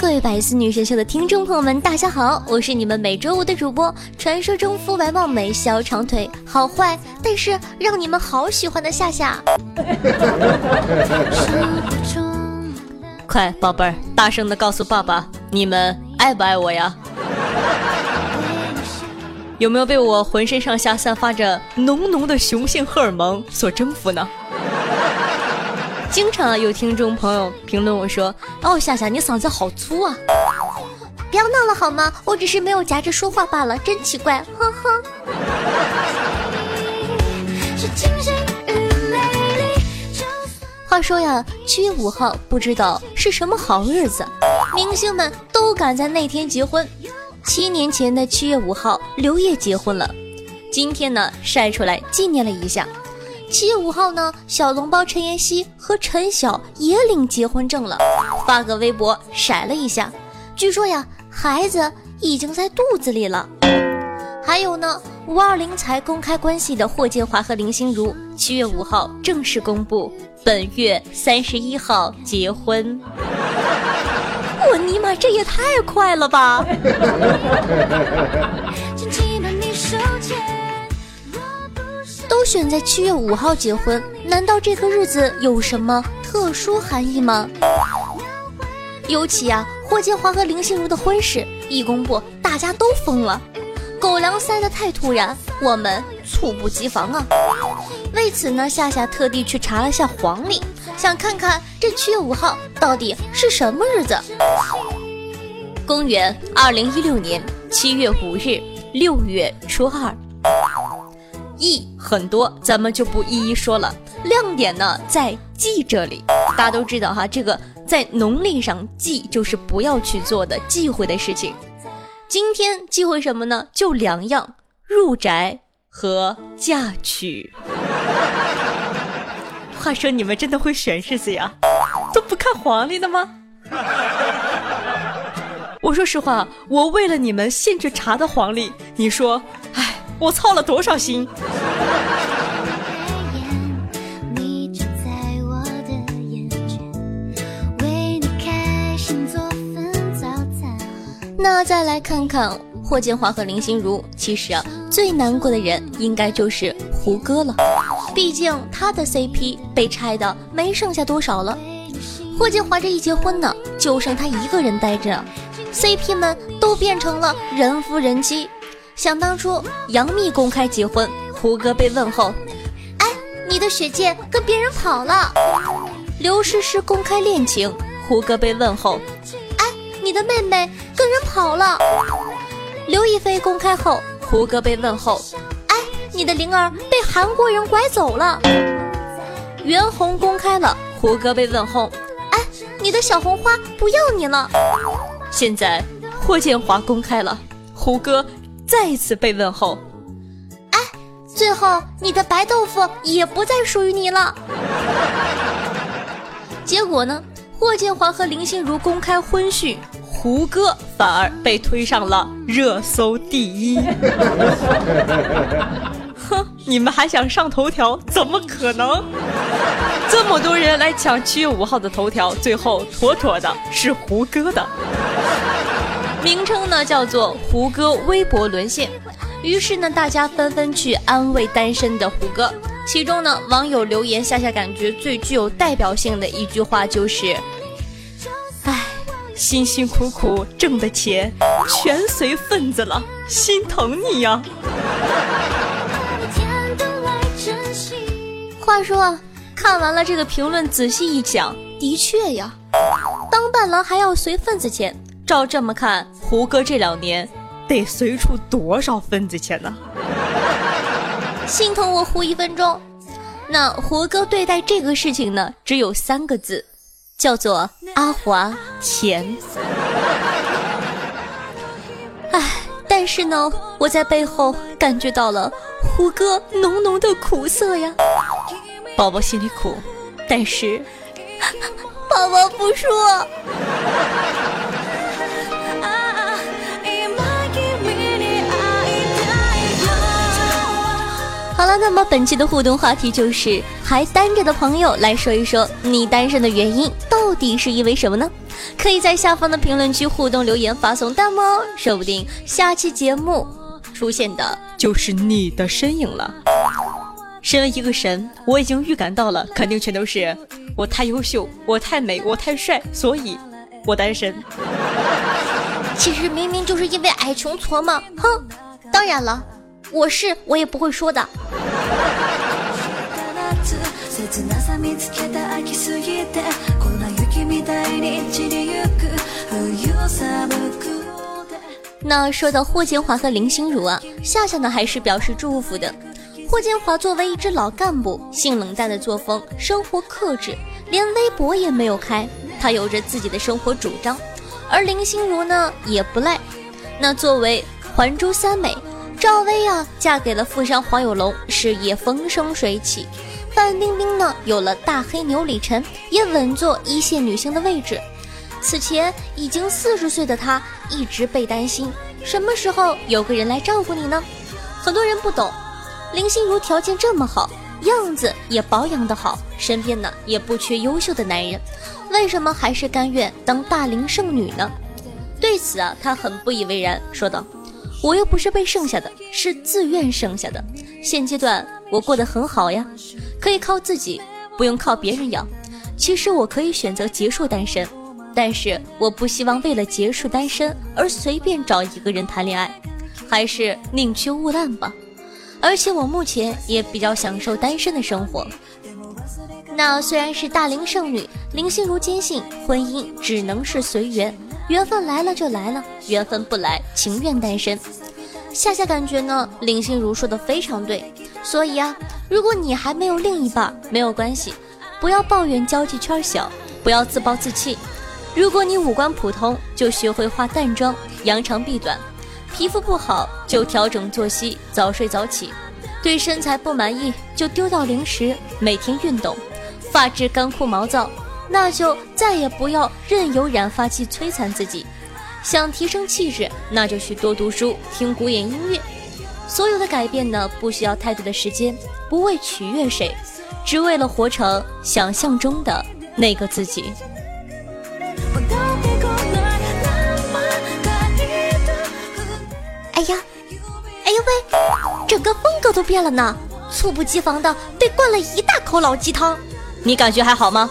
各位百思女神秀的听众朋友们，大家好，我是你们每周五的主播，传说中肤白貌美、小长腿、好坏，但是让你们好喜欢的夏夏。快，宝贝儿，大声的告诉爸爸，你们爱不爱我呀？有没有被我浑身上下散发着浓浓的雄性荷尔蒙所征服呢？经常有听众朋友评论我说：“哦，夏夏，你嗓子好粗啊！”不要闹了好吗？我只是没有夹着说话罢了，真奇怪，呵呵。话说呀，七月五号不知道是什么好日子，明星们都赶在那天结婚。七年前的七月五号，刘烨结婚了，今天呢晒出来纪念了一下。七月五号呢，小笼包陈妍希和陈晓也领结婚证了，发个微博晒了一下。据说呀，孩子已经在肚子里了。还有呢，五二零才公开关系的霍建华和林心如，七月五号正式公布，本月三十一号结婚。我尼玛，这也太快了吧！都选在七月五号结婚，难道这个日子有什么特殊含义吗？尤其啊，霍建华和林心如的婚事一公布，大家都疯了。狗粮塞得太突然，我们猝不及防啊！为此呢，夏夏特地去查了下黄历，想看看这七月五号到底是什么日子。公元二零一六年七月五日，六月初二。意很多，咱们就不一一说了。亮点呢，在忌这里。大家都知道哈，这个在农历上忌就是不要去做的忌讳的事情。今天忌讳什么呢？就两样：入宅和嫁娶。话说你们真的会选日子呀？都不看黄历的吗？我说实话，我为了你们现去查的黄历，你说，唉。我操了多少心！那再来看看霍建华和林心如，其实啊，最难过的人应该就是胡歌了，毕竟他的 CP 被拆的没剩下多少了。霍建华这一结婚呢，就剩他一个人待着，CP 们都变成了人夫人妻。想当初，杨幂公开结婚，胡歌被问候：“哎，你的雪见跟别人跑了。”刘诗诗公开恋情，胡歌被问候：“哎，你的妹妹跟人跑了。”刘亦菲公开后，胡歌被问候：“哎，你的灵儿被韩国人拐走了。”袁弘公开了，胡歌被问候：“哎，你的小红花不要你了。”现在霍建华公开了，胡歌。再次被问候，哎，最后你的白豆腐也不再属于你了。结果呢？霍建华和林心如公开婚讯，胡歌反而被推上了热搜第一。哼，你们还想上头条？怎么可能？这么多人来抢七月五号的头条，最后妥妥的是胡歌的。名称呢叫做胡歌微博沦陷，于是呢大家纷纷去安慰单身的胡歌。其中呢网友留言夏夏感觉最具有代表性的一句话就是：“哎，辛辛苦苦挣的钱全随份子了，心疼你呀。”话说，看完了这个评论，仔细一想，的确呀，当伴郎还要随份子钱。照这么看，胡歌这两年得随出多少份子钱呢？心疼我胡一分钟。那胡歌对待这个事情呢，只有三个字：叫做阿华钱。唉，但是呢，我在背后感觉到了胡歌浓浓的苦涩呀。宝宝心里苦，但是 宝宝不说。了，那么本期的互动话题就是还单着的朋友来说一说你单身的原因到底是因为什么呢？可以在下方的评论区互动留言发送弹幕哦，说不定下期节目出现的就是你的身影了。身为一个神，我已经预感到了，肯定全都是我太优秀，我太美，我太帅，所以我单身。其实明明就是因为矮穷矬嘛，哼！当然了。我是我也不会说的。那说到霍建华和林心如啊，夏夏呢还是表示祝福的。霍建华作为一支老干部，性冷淡的作风，生活克制，连微博也没有开，他有着自己的生活主张。而林心如呢也不赖，那作为还珠三美。赵薇啊，嫁给了富商黄有龙，事业风生水起。范冰冰呢，有了大黑牛李晨，也稳坐一线女星的位置。此前已经四十岁的她，一直被担心什么时候有个人来照顾你呢？很多人不懂，林心如条件这么好，样子也保养得好，身边呢也不缺优秀的男人，为什么还是甘愿当大龄剩女呢？对此啊，她很不以为然，说道。我又不是被剩下的，是自愿剩下的。现阶段我过得很好呀，可以靠自己，不用靠别人养。其实我可以选择结束单身，但是我不希望为了结束单身而随便找一个人谈恋爱，还是宁缺毋滥吧。而且我目前也比较享受单身的生活。那虽然是大龄剩女，林心如坚信婚姻只能是随缘。缘分来了就来了，缘分不来，情愿单身。夏夏感觉呢，林心如说的非常对。所以啊，如果你还没有另一半，没有关系，不要抱怨交际圈小，不要自暴自弃。如果你五官普通，就学会化淡妆，扬长避短；皮肤不好，就调整作息，早睡早起；对身材不满意，就丢掉零食，每天运动；发质干枯毛躁。那就再也不要任由染发剂摧残自己。想提升气质，那就去多读书，听古典音乐。所有的改变呢，不需要太多的时间，不为取悦谁，只为了活成想象中的那个自己。哎呀，哎呦喂，整个风格都变了呢！猝不及防的被灌了一大口老鸡汤，你感觉还好吗？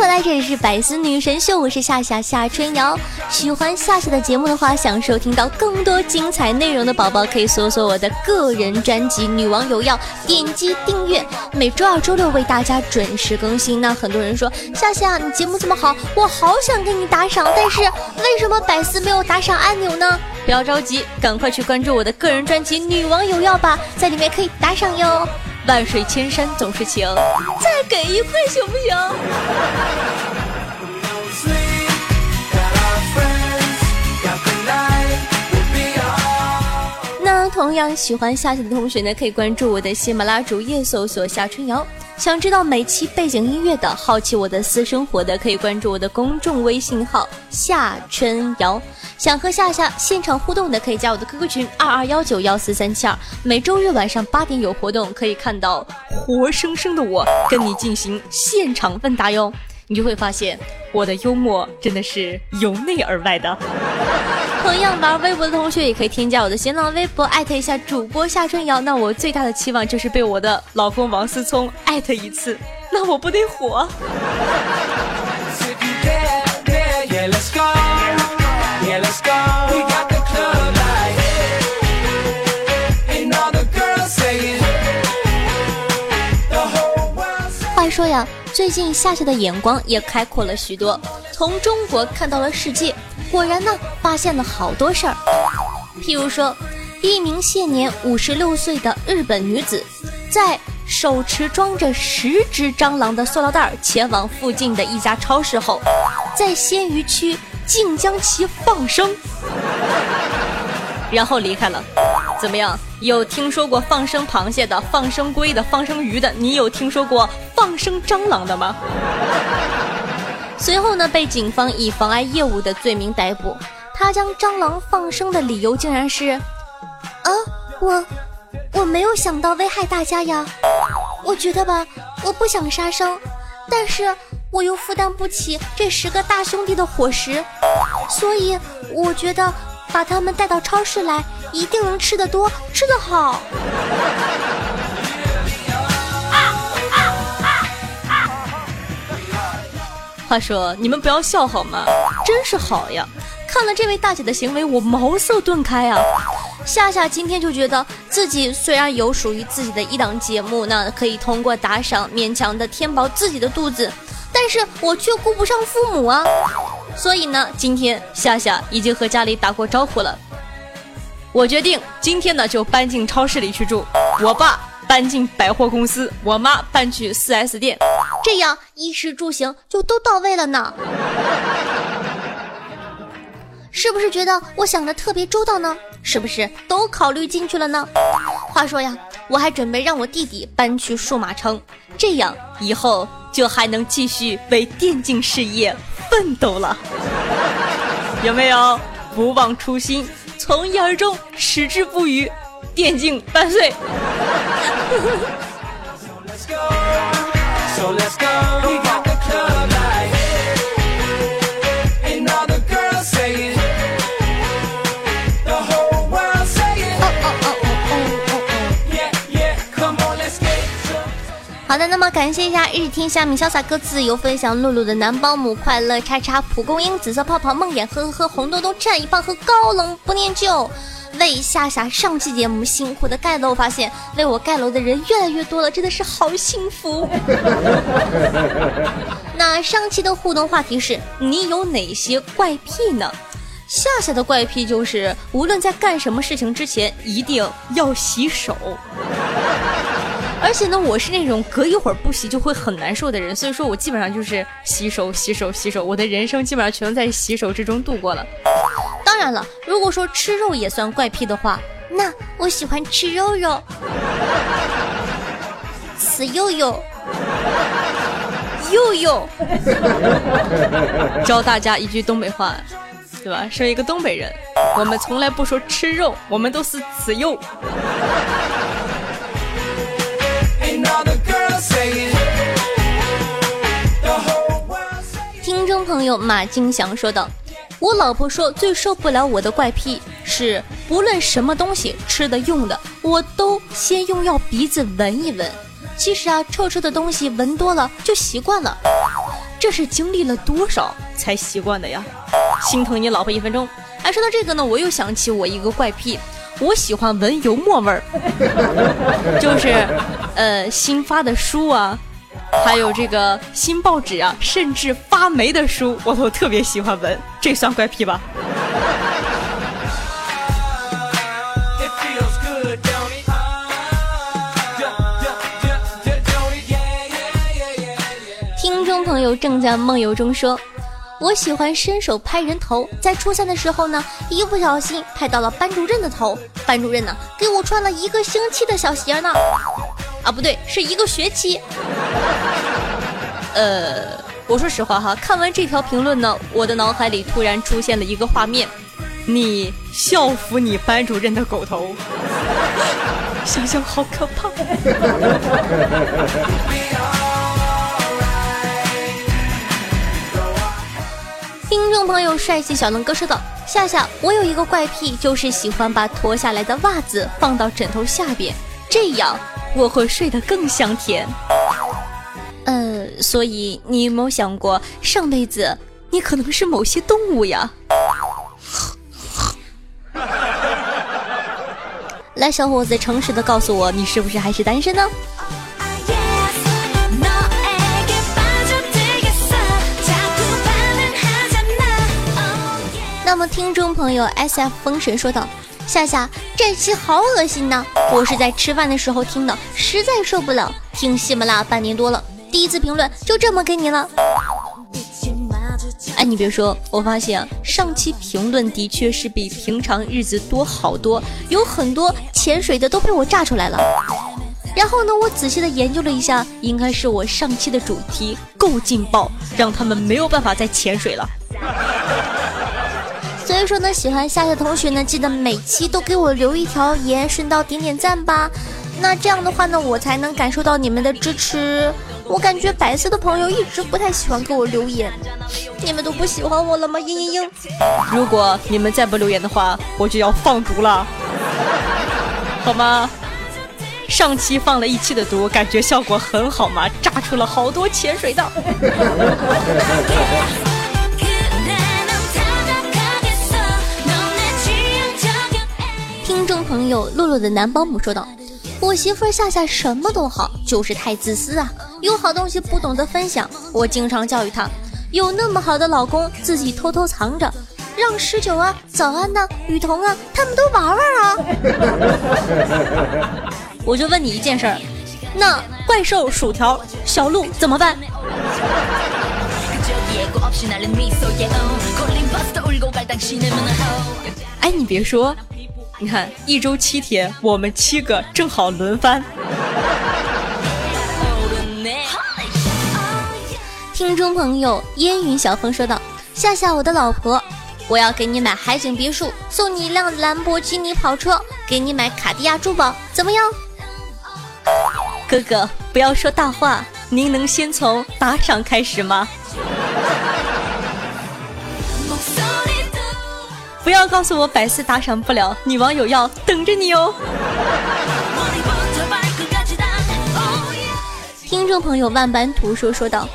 回来，这里是百思女神秀，我是夏夏夏春瑶。喜欢夏夏的节目的话，想收听到更多精彩内容的宝宝，可以搜索我的个人专辑《女王有药》，点击订阅，每周二、周六为大家准时更新。那很多人说夏夏，你节目这么好，我好想给你打赏，但是为什么百思没有打赏按钮呢？不要着急，赶快去关注我的个人专辑《女王有药》吧，在里面可以打赏哟。万水千山总是情，再给一块行不行？同样喜欢夏夏的同学呢，可以关注我的喜马拉雅主页，搜索夏春瑶。想知道每期背景音乐的，好奇我的私生活的，可以关注我的公众微信号夏春瑶。想和夏夏现场互动的，可以加我的 QQ 群二二幺九幺四三七二。每周日晚上八点有活动，可以看到活生生的我跟你进行现场问答哟。你就会发现我的幽默真的是由内而外的。同样玩微博的同学也可以添加我的新浪微博，艾特一下主播夏春瑶。那我最大的期望就是被我的老公王思聪艾特一次，那我不得火。话说呀，最近夏夏的眼光也开阔了许多，从中国看到了世界。果然呢，发现了好多事儿。譬如说，一名现年五十六岁的日本女子，在手持装着十只蟑螂的塑料袋前往附近的一家超市后，在鲜鱼区竟将其放生，然后离开了。怎么样？有听说过放生螃蟹的、放生龟的、放生鱼的？你有听说过放生蟑螂的吗？随后呢，被警方以妨碍业务的罪名逮捕。他将蟑螂放生的理由竟然是：啊，我我没有想到危害大家呀。我觉得吧，我不想杀生，但是我又负担不起这十个大兄弟的伙食，所以我觉得把他们带到超市来，一定能吃得多，吃得好。话说，你们不要笑好吗？真是好呀！看了这位大姐的行为，我茅塞顿开啊！夏夏今天就觉得自己虽然有属于自己的一档节目，那可以通过打赏勉强的填饱自己的肚子，但是我却顾不上父母啊！所以呢，今天夏夏已经和家里打过招呼了。我决定今天呢就搬进超市里去住，我爸搬进百货公司，我妈搬去 4S 店。这样衣食住行就都到位了呢，是不是觉得我想的特别周到呢？是不是都考虑进去了呢？话说呀，我还准备让我弟弟搬去数码城，这样以后就还能继续为电竞事业奋斗了。有没有？不忘初心，从一而终，矢志不渝，电竞万岁！好的，那么感谢一下日天下米潇洒哥自由分享露露的男保姆快乐叉叉蒲公英紫色泡泡梦魇呵呵呵红豆豆战一棒和高冷不念旧。为夏夏上期节目辛苦的盖楼，发现为我盖楼的人越来越多了，真的是好幸福。那上期的互动话题是你有哪些怪癖呢？夏夏的怪癖就是无论在干什么事情之前一定要洗手，而且呢，我是那种隔一会儿不洗就会很难受的人，所以说我基本上就是洗手、洗手、洗手，我的人生基本上全都在洗手之中度过了。当然了，如果说吃肉也算怪癖的话，那我喜欢吃肉肉，吃肉肉，肉肉。教大家一句东北话，对吧？身为一个东北人，我们从来不说吃肉，我们都是吃肉。朋友马金祥说道。我老婆说最受不了我的怪癖是，不论什么东西吃的用的，我都先用药鼻子闻一闻。其实啊，臭臭的东西闻多了就习惯了。这是经历了多少才习惯的呀？心疼你老婆一分钟。哎，说到这个呢，我又想起我一个怪癖，我喜欢闻油墨味儿，就是呃新发的书啊。还有这个新报纸啊，甚至发霉的书，我都特别喜欢闻，这算怪癖吧？听众朋友正在梦游中说：“我喜欢伸手拍人头，在初三的时候呢，一不小心拍到了班主任的头，班主任呢给我穿了一个星期的小鞋呢。”啊，不对，是一个学期。呃，我说实话哈，看完这条评论呢，我的脑海里突然出现了一个画面：你校服你班主任的狗头，想想好可怕。听众朋友，帅气小能哥说道：“夏夏，我有一个怪癖，就是喜欢把脱下来的袜子放到枕头下边，这样我会睡得更香甜。呃，所以你有没有想过，上辈子你可能是某些动物呀？来，小伙子，诚实的告诉我，你是不是还是单身呢？那么，听众朋友 S F 风神说道：“夏夏，这期好恶心呐！我是在吃饭的时候听的，实在受不了。听喜马拉雅半年多了，第一次评论就这么给你了。”哎，你别说，我发现上期评论的确是比平常日子多好多，有很多潜水的都被我炸出来了。然后呢，我仔细的研究了一下，应该是我上期的主题够劲爆，让他们没有办法再潜水了。所以说呢，喜欢夏夏同学呢，记得每期都给我留一条言，顺道点点赞吧。那这样的话呢，我才能感受到你们的支持。我感觉白色的朋友一直不太喜欢给我留言，你们都不喜欢我了吗？嘤嘤嘤！如果你们再不留言的话，我就要放毒了，好吗？上期放了一期的毒，感觉效果很好嘛，炸出了好多潜水的。听众朋友露露的男保姆说道。我媳妇夏夏什么都好，就是太自私啊！有好东西不懂得分享。我经常教育她，有那么好的老公，自己偷偷藏着，让十九啊、早安呐、雨桐啊，他们都玩玩啊！我就问你一件事儿，那怪兽、薯条、小鹿怎么办？哎，你别说。你看，一周七天，我们七个正好轮番。听众朋友烟云小风说道：“夏夏，我的老婆，我要给你买海景别墅，送你一辆兰博基尼跑车，给你买卡地亚珠宝，怎么样？”哥哥，不要说大话，您能先从打赏开始吗？不要告诉我百思打赏不了，女网友要等着你哦。听众朋友万般图说说道：“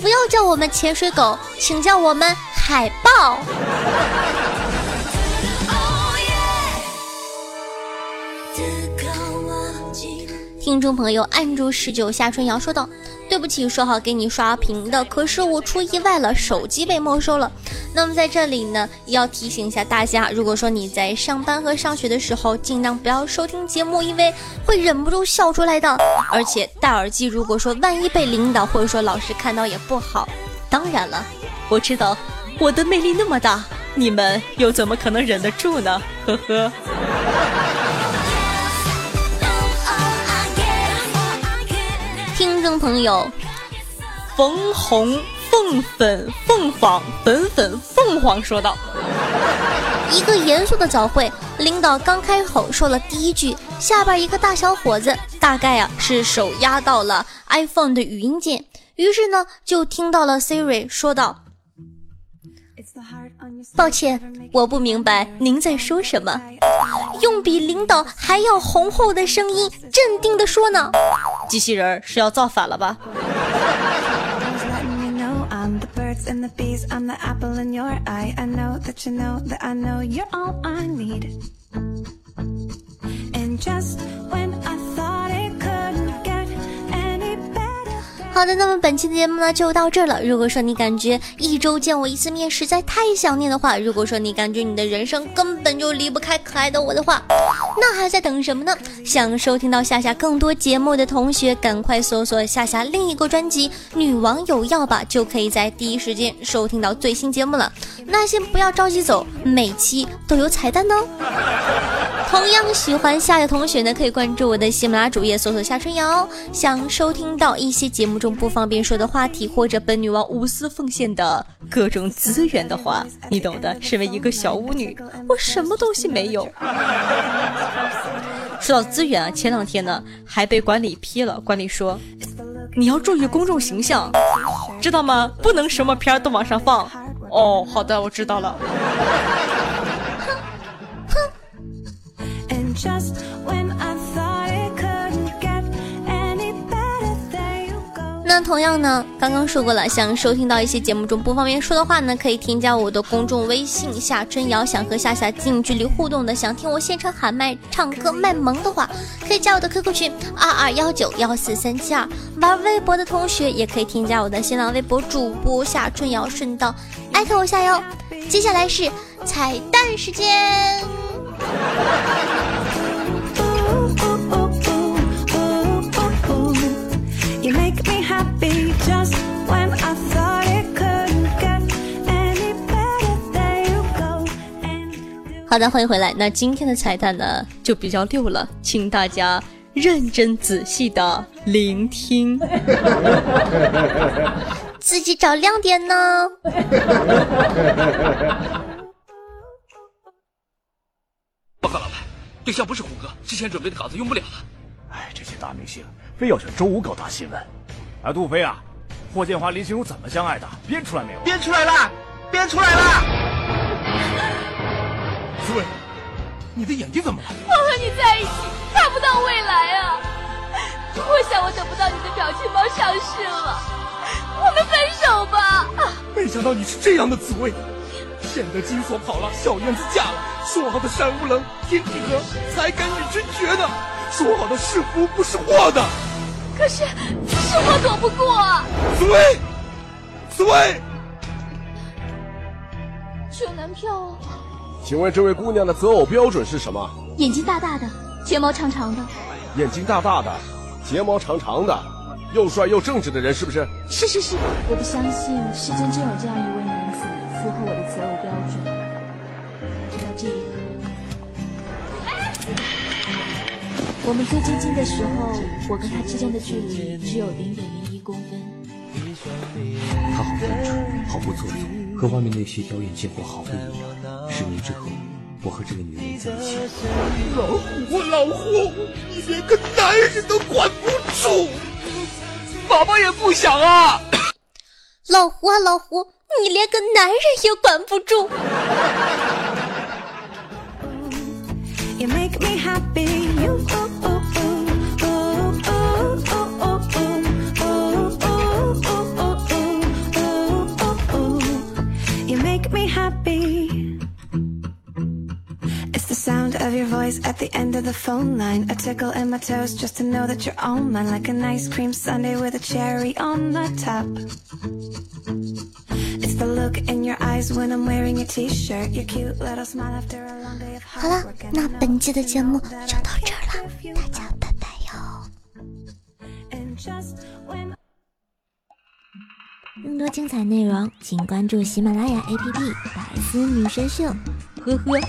不要叫我们潜水狗，请叫我们海豹。”听众朋友按住十九夏春瑶说道：“对不起，说好给你刷屏的，可是我出意外了，手机被没收了。那么在这里呢，要提醒一下大家，如果说你在上班和上学的时候，尽量不要收听节目，因为会忍不住笑出来的。而且戴耳机，如果说万一被领导或者说老师看到也不好。当然了，我知道我的魅力那么大，你们又怎么可能忍得住呢？呵呵。”听众朋友，冯红凤粉凤凰粉粉凤凰说道：“一个严肃的早会，领导刚开口说了第一句，下边一个大小伙子，大概啊是手压到了 iPhone 的语音键，于是呢就听到了 Siri 说道。”抱歉，我不明白您在说什么。用比领导还要浑厚的声音，镇定地说呢。机器人是要造反了吧？好的，那么本期的节目呢就到这儿了。如果说你感觉一周见我一次面实在太想念的话，如果说你感觉你的人生根本就离不开可爱的我的话，那还在等什么呢？想收听到夏夏更多节目的同学，赶快搜索夏夏另一个专辑《女网友要吧》，就可以在第一时间收听到最新节目了。那先不要着急走，每期都有彩蛋哦。同样喜欢夏的同学呢，可以关注我的喜马拉主页，搜索夏春瑶。想收听到一些节目中不方便说的话题，或者本女王无私奉献的各种资源的话，你懂的。身为一个小巫女，我什么东西没有。说到资源啊，前两天呢还被管理批了，管理说你要注意公众形象，知道吗？不能什么片儿都往上放。哦，好的，我知道了。那同样呢，刚刚说过了，想收听到一些节目中不方便说的话呢，可以添加我的公众微信夏春瑶。想和夏夏近距离互动的，想听我现场喊麦唱歌卖萌的话，可以加我的 QQ 群二二幺九幺四三七二。玩微博的同学也可以添加我的新浪微博主播夏春瑶，顺道艾特我下哟。接下来是彩蛋时间。好的，欢迎回来。那今天的彩蛋呢，就比较溜了，请大家认真仔细的聆听，自己找亮点呢。报告老板，对象不是虎哥，之前准备的稿子用不了了。哎，这些大明星非要选周五搞大新闻。哎，杜飞啊，霍建华、林心如怎么相爱的？编出来没有？编出来了，编出来了。紫薇，你的眼睛怎么了？我和你在一起看不到未来啊！我想我等不到你的表情包上市了，我们分手吧。没想到你是这样的紫薇，现在金锁跑了，小燕子嫁了，说好的山无棱，天地合，才敢与君绝呢？说好的是福不是祸的？可是是我躲不过啊。紫薇，紫薇，选男票。请问这位姑娘的择偶标准是什么？眼睛大大的，睫毛长长的。眼睛大大的，睫毛长长的，又帅又正直的人是不是？是是是，我不相信世间真有这样一位男子符合我的择偶标准。直到这一刻，我们最接近的时候，我跟他之间的距离只有零点零一公分。他好单纯，好不做作，和外面那些妖艳贱货毫不一样。十年之后，我和这个女人在一起。老胡，老胡，你连个男人都管不住，爸爸也不想啊。老胡啊，老胡，你连个男人也管不住。the end of the phone line A tickle in my toes just to know that you're all mine Like an ice cream sundae with a cherry on the top It's the look in your eyes when I'm wearing a t-shirt Your cute little smile after a long day of hard work 好了，那本期的节目就到这儿了，大家拜拜哟！更多精彩内容，请关注喜马拉雅 APP《百思女神秀》。呵呵。